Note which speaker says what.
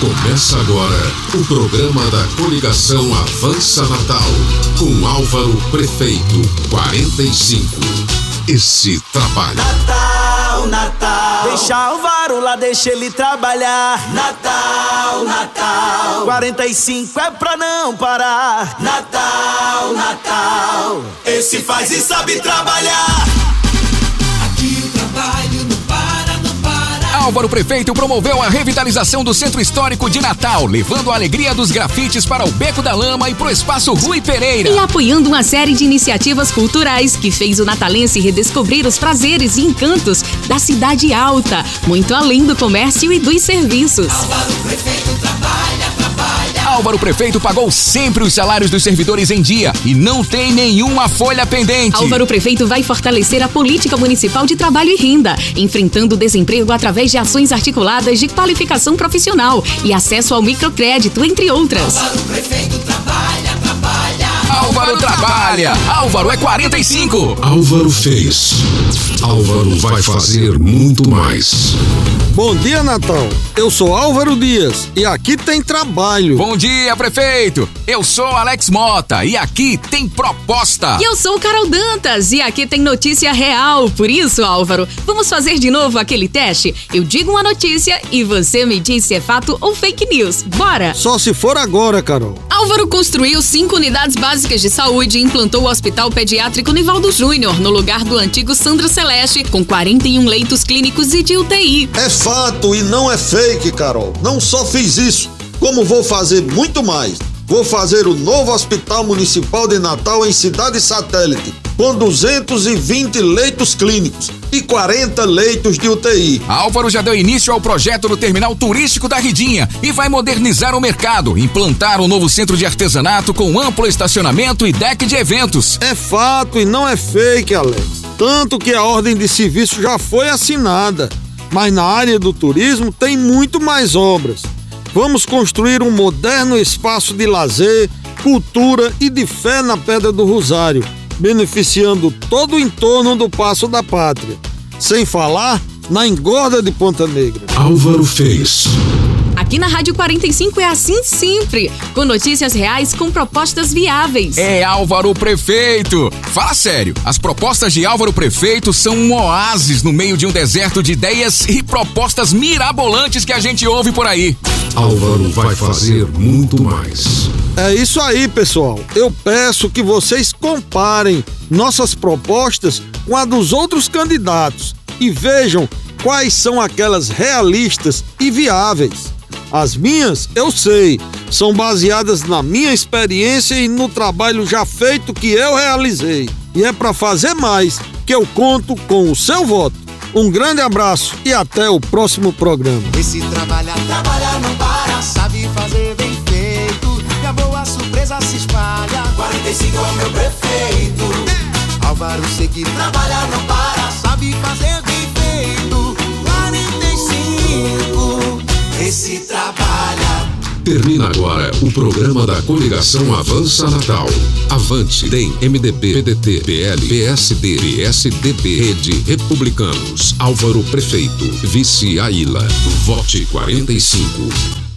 Speaker 1: Começa agora o programa da coligação Avança Natal, com Álvaro Prefeito 45. Esse trabalho.
Speaker 2: Natal, Natal. Deixa Álvaro lá, deixa ele trabalhar. Natal, Natal. 45 é pra não parar. Natal, Natal. Esse faz e sabe trabalhar.
Speaker 3: Álvaro Prefeito promoveu a revitalização do Centro Histórico de Natal, levando a alegria dos grafites para o Beco da Lama e pro Espaço Rui Pereira.
Speaker 4: E apoiando uma série de iniciativas culturais que fez o natalense redescobrir os prazeres e encantos da cidade alta, muito além do comércio e dos serviços.
Speaker 5: Álvaro Prefeito trabalha.
Speaker 3: Álvaro Prefeito pagou sempre os salários dos servidores em dia e não tem nenhuma folha pendente.
Speaker 4: Álvaro Prefeito vai fortalecer a política municipal de trabalho e renda, enfrentando o desemprego através de ações articuladas de qualificação profissional e acesso ao microcrédito, entre outras.
Speaker 5: Álvaro Prefeito.
Speaker 3: Álvaro trabalha. Álvaro é 45.
Speaker 1: Álvaro fez. Álvaro vai fazer muito mais.
Speaker 6: Bom dia, Natal. Eu sou Álvaro Dias e aqui tem trabalho.
Speaker 3: Bom dia, prefeito. Eu sou Alex Mota e aqui tem proposta.
Speaker 4: E eu sou Carol Dantas e aqui tem notícia real. Por isso, Álvaro, vamos fazer de novo aquele teste? Eu digo uma notícia e você me diz se é fato ou fake news. Bora!
Speaker 6: Só se for agora, Carol.
Speaker 4: Álvaro construiu cinco unidades básicas de saúde e implantou o Hospital Pediátrico Nivaldo Júnior no lugar do antigo Sandra Celeste, com 41 leitos clínicos e de UTI.
Speaker 6: É fato e não é fake, Carol. Não só fiz isso, como vou fazer muito mais. Vou fazer o novo Hospital Municipal de Natal em Cidade Satélite, com 220 leitos clínicos e 40 leitos de UTI.
Speaker 3: Álvaro já deu início ao projeto do terminal turístico da Ridinha e vai modernizar o mercado, implantar um novo centro de artesanato com amplo estacionamento e deck de eventos.
Speaker 6: É fato e não é fake, Alex. Tanto que a ordem de serviço já foi assinada. Mas na área do turismo tem muito mais obras. Vamos construir um moderno espaço de lazer, cultura e de fé na Pedra do Rosário, beneficiando todo o entorno do Passo da Pátria. Sem falar na engorda de Ponta Negra.
Speaker 1: Álvaro fez.
Speaker 4: Aqui na Rádio 45 é assim sempre, com notícias reais com propostas viáveis.
Speaker 3: É Álvaro Prefeito. Fala sério, as propostas de Álvaro Prefeito são um oásis no meio de um deserto de ideias e propostas mirabolantes que a gente ouve por aí.
Speaker 1: Álvaro vai fazer muito mais.
Speaker 6: É isso aí, pessoal. Eu peço que vocês comparem nossas propostas com a dos outros candidatos e vejam quais são aquelas realistas e viáveis. As minhas, eu sei, são baseadas na minha experiência e no trabalho já feito que eu realizei. E é para fazer mais que eu conto com o seu voto. Um grande abraço e até o próximo programa.
Speaker 2: Esse trabalha, trabalha, não para. Sabe fazer bem feito. E a boa surpresa se espalha. 45 é o meu prefeito. Álvaro seguir, trabalha, não para. Sabe fazer bem
Speaker 1: Termina agora o programa da coligação Avança Natal. Avante, DEM, MDB, PDT, PL, PSD, PSDB, Rede, Republicanos. Álvaro Prefeito, Vice Aila. Vote 45.